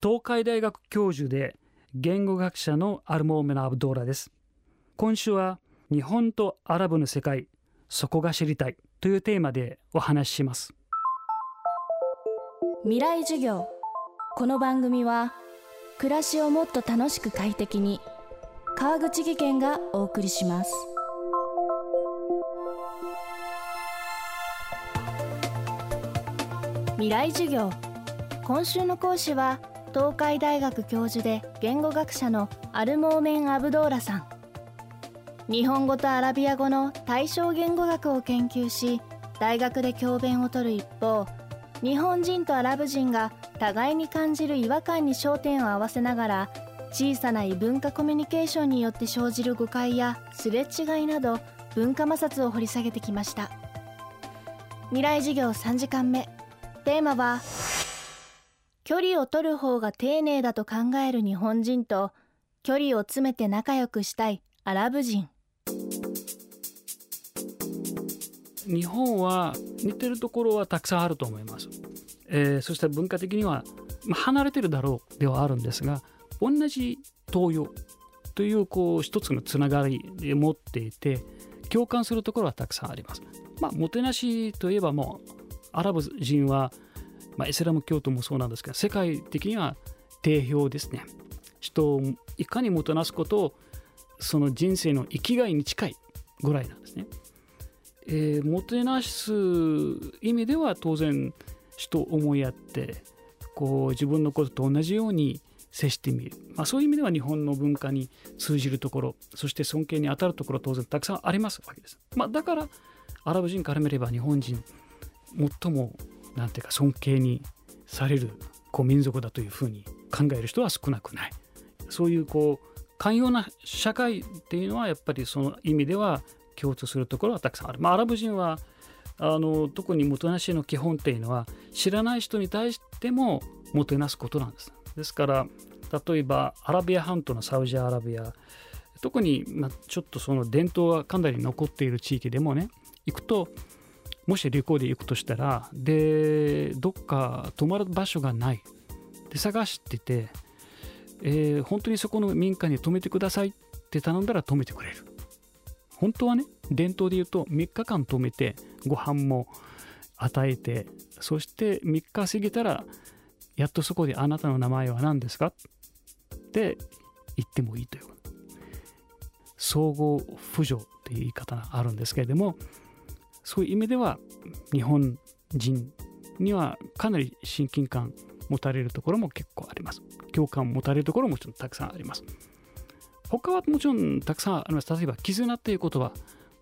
東海大学教授で言語学者のアルモーメナ・アブドーラです。今週は日本とアラブの世界そこが知りたいというテーマでお話しします。未来授業。この番組は暮らしをもっと楽しく快適に川口義賢がお送りします。未来授業。今週の講師は東海大学教授で言語学者のアルモーメン・アブドーラさん。日本語とアラビア語の対象言語学を研究し大学で教鞭をとる一方日本人とアラブ人が互いに感じる違和感に焦点を合わせながら小さな異文化コミュニケーションによって生じる誤解やすれ違いなど文化摩擦を掘り下げてきました。未来授業3時間目。テーマは距離を取る方が丁寧だと考える日本人と距離を詰めて仲良くしたいアラブ人。日本は似てるところはたくさんあると思います、えー、そして文化的には、離れてるだろうではあるんですが同じ東洋というこう一つのつながりで持っていて共感するところはたくさんあります。まあもてなしといえばもうアラブ人はまあ、イスラム教徒もそうなんですが世界的には定評ですね。人をいかにもてなすことをその人生の生きがいに近いぐらいなんですね、えー、もてなす意味では当然人を思いやってこう自分のことと同じように接してみる、まあ、そういう意味では日本の文化に通じるところそして尊敬に当たるところ当然たくさんありますわけです、まあ、だからアラブ人から見れば日本人最もなんていうか尊敬にされるこう民族だというふうに考える人は少なくない。そういうこう寛容な社会っていうのはやっぱりその意味では共通するところはたくさんある、まあ、アラブ人はあの特にもてなしの基本っていうのは知らない人に対してももてなすことなんです。ですから例えばアラビア半島のサウジアラビア。特に、まあ、ちょっとその伝統がかなり残っている地域でもね行くともし旅行で行くとしたらでどっか泊まる場所がない。で探してて、えー、本当にそこの民家に泊めてくださいって頼んだら泊めてくれる。本当はね伝統で言うと3日間泊めてご飯も与えてそして3日過ぎたらやっとそこであなたの名前は何ですか？って言ってもいいという。総合扶助っていう言い方があるんですけれどもそういう意味では日本人にはかなり親近感持たれるところも結構あります。共感持たれるところももちろんたくさんあります。他はもちろんたくさんあります。例えば、絆っていうことは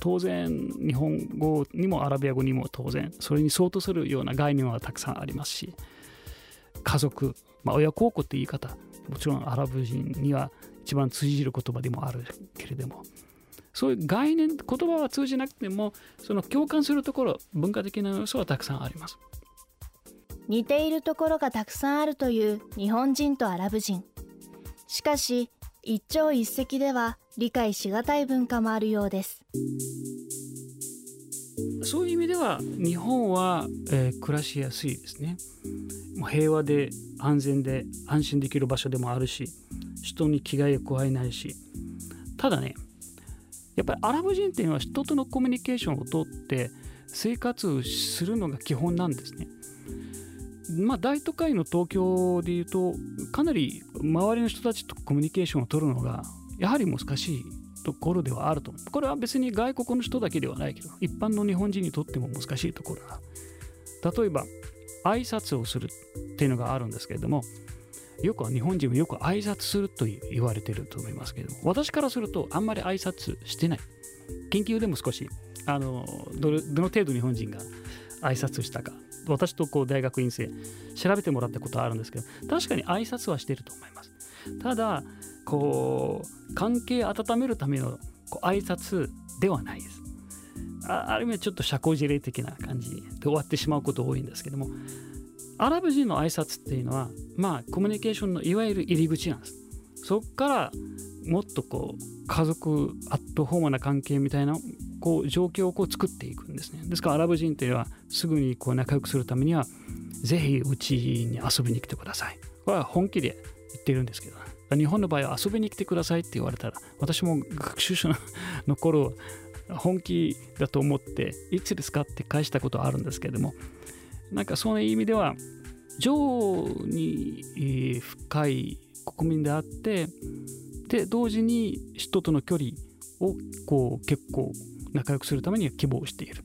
当然日本語にもアラビア語にも当然それに相当するような概念はたくさんありますし家族、まあ、親孝行って言い方もちろんアラブ人には一番通じる言葉でもあるけれどもそういう概念言葉は通じなくてもその共感するところ文化的な要素はたくさんあります。似ているところがたくさんあるという日本人とアラブ人。しかし一朝一夕では理解しがたい文化もあるようです。そういう意味では日本は、えー、暮らしやすいですね。もう平和で安全で安心できる場所でもあるし人に危害を加えないし。ただねやっぱりアラブ人っていうのは人とのコミュニケーションをとって生活するのが基本なんですね。まあ、大都会の東京でいうとかなり周りの人たちとコミュニケーションを取るのがやはり難しいところではあると。これは別に外国の人だけではないけど一般の日本人にとっても難しいところだ。例えば挨拶をするっていうのがあるんですけれどもよくは日本人はよく挨拶す。ると言われていると思います。けども私からす。るとあんまり挨拶してない研究でも少しあのどの程度日本人が挨拶したか私とこう大学院生調べてもらったことはあるんです。けど確かに挨拶はしてると思います。ただこう関係温めるためのこう挨拶ではないです。あある意味ちょっと社交辞令的な感じで終わってしまうこと多いんです。けどもアラブ人の挨拶っていうのはまあコミュニケーションのいわゆる入り口なんです。そこからもっとこう家族アットホームな関係みたいなこう状況をこう作っていくんですね。ですからアラブ人っていうのはすぐにこう仲良くするためにはぜひうちに遊びに来てください。これは本気で言ってるんですけど日本の場合は遊びに来てくださいって言われたら私も学習者の頃本気だと思っていつですかって返したことはあるんですけどもなんかそういう意味では情に深い国民であってで同時に人との距離をこう結構仲良くするためには希望している。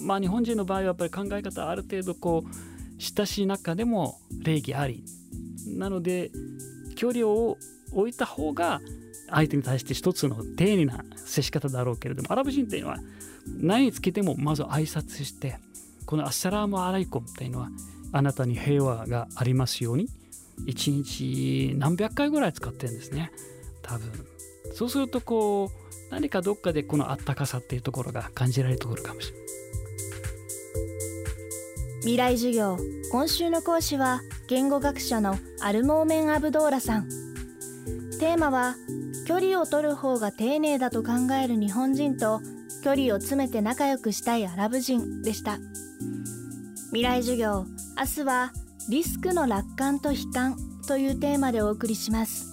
まあ日本人の場合はやっぱり考え方ある程度こう親しい中でも礼儀ありなので距離を置いた方が相手に対して一つの丁寧な接し方だろうけれどもアラブ人っていうのは何につけてもまず挨拶してこのアッサラームアライコムっていうのはあなたに平和がありますように一日何百回ぐらい使ってるんですね。多分。そうするとこう何かどっかでこのあったかさっていうところが感じられるところかもしれない。未来授業今週の講師は言語学者のアルモーメン・アブドーラさん。テーマは距離を取る方が丁寧だと考える日本人と距離を詰めて仲良くしたいアラブ人でした。未来授業明日はリスクの楽観と悲観というテーマでお送りします。